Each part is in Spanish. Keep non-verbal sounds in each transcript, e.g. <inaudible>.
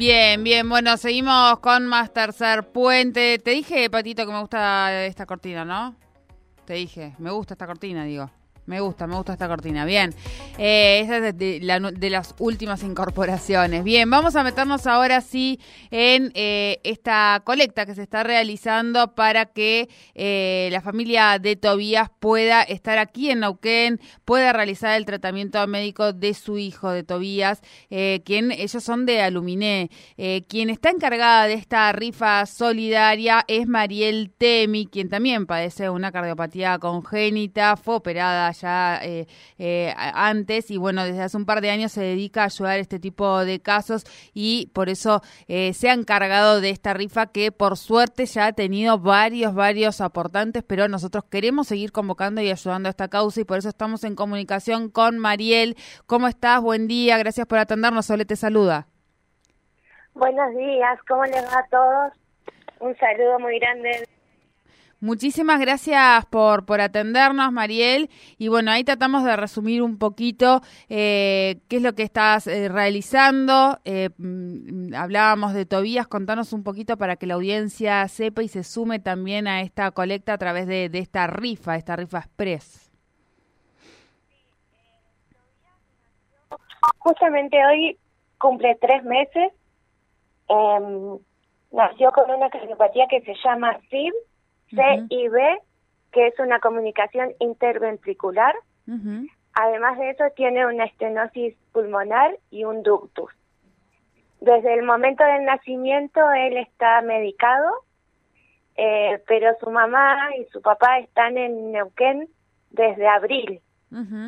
Bien, bien, bueno, seguimos con más tercer puente. Te dije, Patito, que me gusta esta cortina, ¿no? Te dije, me gusta esta cortina, digo. Me gusta, me gusta esta cortina. Bien, eh, esa es de, las últimas incorporaciones. Bien, vamos a meternos ahora sí en eh, esta colecta que se está realizando para que eh, la familia de Tobías pueda estar aquí en Nauquén, pueda realizar el tratamiento médico de su hijo de Tobías, quien ellos son de Aluminé. quien está encargada de esta rifa solidaria es Mariel Temi, quien también padece una cardiopatía congénita, fue operada ya eh, eh, antes y bueno, desde hace un par de años se dedica a ayudar a este tipo de casos y por eso eh, se ha encargado de esta rifa que por suerte ya ha tenido varios, varios aportantes, pero nosotros queremos seguir convocando y ayudando a esta causa y por eso estamos en comunicación con Mariel. ¿Cómo estás? Buen día, gracias por atendernos. Sole te saluda. Buenos días, ¿cómo les va a todos? Un saludo muy grande Muchísimas gracias por, por atendernos, Mariel. Y bueno, ahí tratamos de resumir un poquito eh, qué es lo que estás eh, realizando. Eh, mm, hablábamos de Tobías, contanos un poquito para que la audiencia sepa y se sume también a esta colecta a través de, esta rifa, esta rifa express. Justamente hoy cumple tres meses. Em, nació con una cardiopatía que se llama SIB C y B, que es una comunicación interventricular. Además de eso, tiene una estenosis pulmonar y un ductus. Desde el momento del nacimiento, él está medicado, eh, pero su mamá y su papá están en Neuquén desde abril,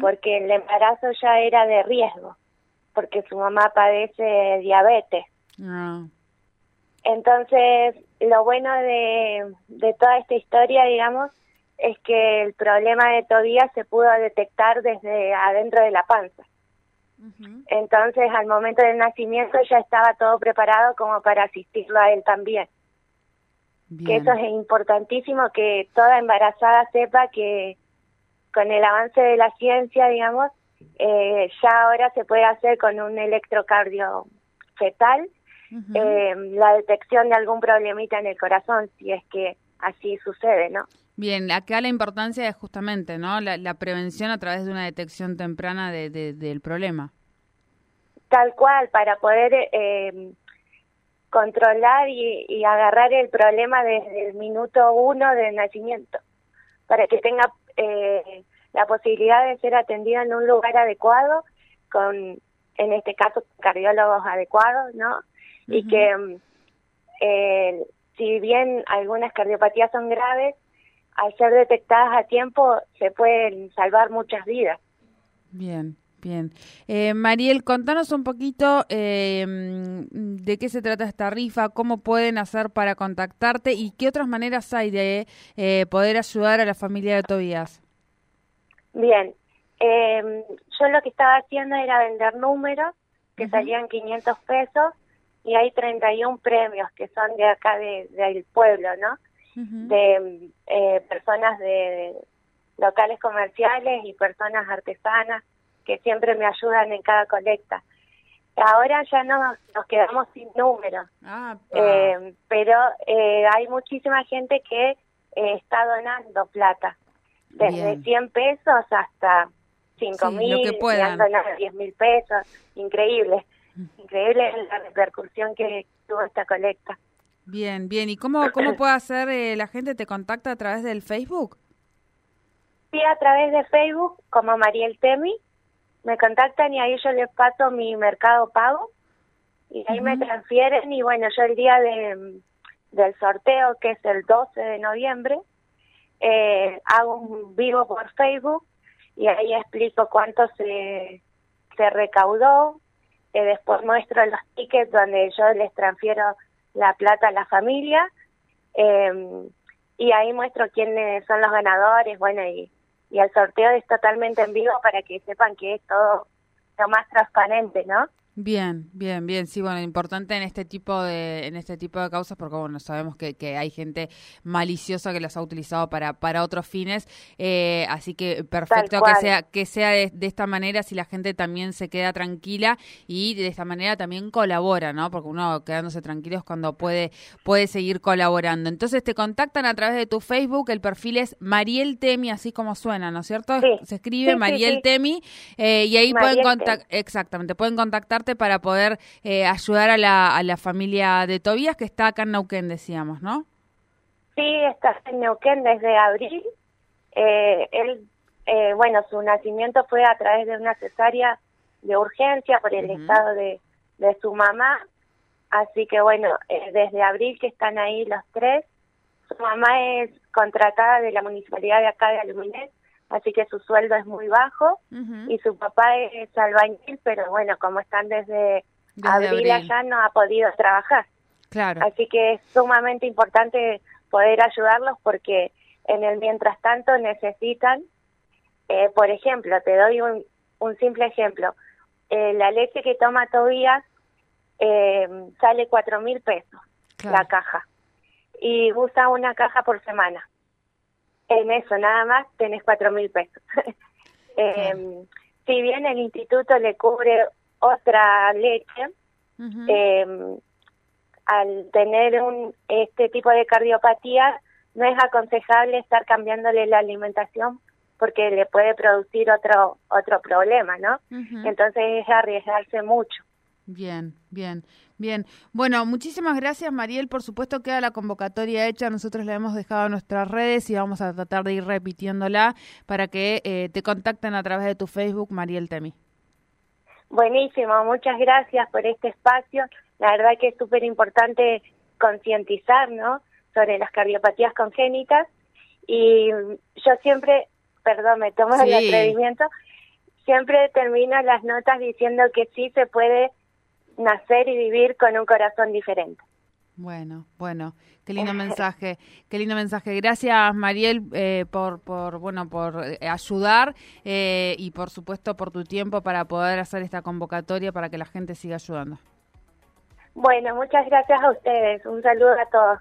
porque el embarazo ya era de riesgo, porque su mamá padece diabetes. Ah. Entonces, lo bueno de, de toda esta historia, digamos, es que el problema de Tobías se pudo detectar desde adentro de la panza. Entonces, al momento del nacimiento ya estaba todo preparado como para asistirlo a él también. Que eso es importantísimo, que toda embarazada sepa que con el avance de la ciencia, digamos, eh, ya ahora se puede hacer con un electrocardio fetal eh, la detección de algún problemita en el corazón, si es que así sucede, ¿no? Bien, acá la importancia es justamente, ¿no? La, prevención a través de una detección temprana de, del problema. Tal cual, para poder eh, controlar y, agarrar el problema desde el minuto uno del nacimiento, para que tenga eh, la posibilidad de ser atendido en un lugar adecuado, con, en este caso, cardiólogos adecuados, ¿no? Y que mm, eh, si bien algunas cardiopatías son graves, al ser detectadas a tiempo se pueden salvar muchas vidas. Bien. Bien. Eh, Mariel, contanos un poquito eh, mm, de qué se trata esta rifa, cómo pueden hacer para contactarte y qué otras maneras hay de eh, poder ayudar a la familia de Tobías. Bien, eh, yo lo que estaba haciendo era vender números que salían 500 pesos y hay 31 premios que son de acá del pueblo, ¿no? De eh, personas de locales comerciales y personas artesanas que siempre me ayudan en cada colecta. Ahora ya no nos quedamos sin números, ah, eh, pero eh, hay muchísima gente que eh, está donando plata, desde 100 pesos hasta 5 mil, han donado 10 mil pesos, increíble. Increíble la repercusión que tuvo esta colecta. Bien, bien. ¿Y cómo, cómo <clears throat> puede hacer eh, la gente? ¿Te contacta a través del Facebook? Sí, a través de Facebook, como Mariel Temi. Me contactan y ahí yo les paso mi mercado pago. Y ahí me transfieren. Y bueno, yo el día de, del sorteo, que es el 12 de noviembre, eh, hago un vivo por Facebook y ahí explico cuánto se, se recaudó, eh, después muestro los tickets donde yo les transfiero la plata a la familia em, y ahí muestro quiénes son los ganadores, bueno, y, y el sorteo es totalmente en vivo para que sepan que es todo lo más transparente, ¿no? Bien, bien, bien. Sí, bueno, importante en este tipo de en este tipo de causas porque bueno sabemos que, que hay gente maliciosa que las ha utilizado para para otros fines, eh, así que perfecto que sea que sea de, esta manera si la gente también se queda tranquila y de esta manera también colabora, ¿no? Porque uno quedándose tranquilo es cuando puede puede seguir colaborando. Entonces te contactan a través de tu Facebook, el perfil es Mariel Temi, así como suena, ¿no es cierto? Se escribe Mariel Temi eh, y ahí pueden contactar, exactamente, pueden contactar para poder eh, ayudar a la, a la familia de Tobías que está acá en Neuquén, decíamos, ¿no? Sí, está en Neuquén desde abril. Eh, él, eh, bueno, su nacimiento fue a través de una cesárea de urgencia por el estado de, de su mamá. Así que bueno, desde abril que están ahí los tres. Su mamá es contratada de la municipalidad de acá de Aluminet así que su sueldo es muy bajo y su papá es albañil, pero bueno, como están desde, abril, allá no ha podido trabajar. Claro. Así que es sumamente importante poder ayudarlos porque en el mientras tanto necesitan, eh, por ejemplo, te doy un, un simple ejemplo, eh, la leche que toma Tobías eh, sale cuatro mil pesos la caja y usa una caja por semana en eso nada más tenés cuatro mil pesos. <laughs> Em, si bien el instituto le cubre otra leche, em, al tener un este tipo de cardiopatía no es aconsejable estar cambiándole la alimentación porque le puede producir otro otro problema, ¿no? Entonces es arriesgarse mucho. Bien, bien, bien. Bueno, muchísimas gracias, Mariel. Por supuesto, queda la convocatoria hecha. Nosotros la hemos dejado en nuestras redes y vamos a tratar de ir repitiéndola para que eh, te contacten a través de tu Facebook, Mariel Temi. Buenísimo, muchas gracias por este espacio. La verdad que es súper importante concientizar, ¿no? Sobre las cardiopatías congénitas. Y yo siempre, perdón, me tomo el atrevimiento, siempre termino las notas diciendo que sí se puede nacer y vivir con un corazón diferente. Bueno, bueno, qué lindo mensaje, qué lindo mensaje. Gracias, Mariel, eh, por, por, bueno, por eh, ayudar eh, y, por supuesto, por tu tiempo para poder hacer esta convocatoria para que la gente siga ayudando. Bueno, muchas gracias a ustedes. Un saludo a todos.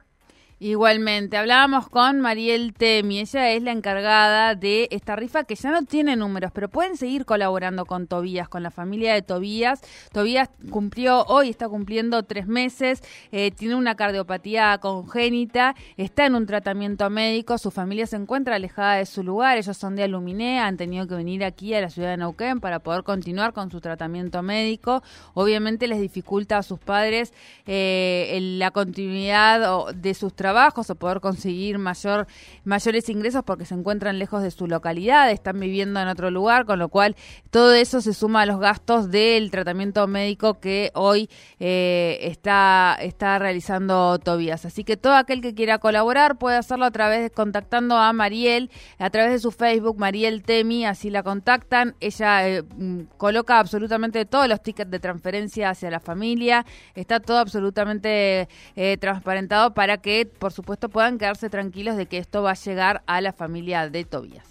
Igualmente, hablábamos con Mariel Temi, ella es la encargada de esta rifa que ya no tiene números, pero pueden seguir colaborando con Tobías, con la familia de Tobías. Tobías cumplió, hoy está cumpliendo tres meses, eh, tiene una cardiopatía congénita, está en un tratamiento médico, su familia se encuentra alejada de su lugar, ellos son de Aluminé, han tenido que venir aquí a la ciudad de Neuquén para poder continuar con su tratamiento médico. Obviamente les dificulta a sus padres eh, la continuidad de sus trabajos trabajos o poder conseguir mayor, mayores ingresos porque se encuentran lejos de su localidad, están viviendo en otro lugar, con lo cual todo eso se suma a los gastos del tratamiento médico que hoy eh, está, está realizando Tobías. Así que todo aquel que quiera colaborar puede hacerlo a través de contactando a Mariel, a través de su Facebook, Mariel Temi, así la contactan. Ella eh, mm, coloca absolutamente todos los tickets de transferencia hacia la familia, está todo absolutamente eh, transparentado para que por supuesto, puedan quedarse tranquilos de que esto va a llegar a la familia de Tobías.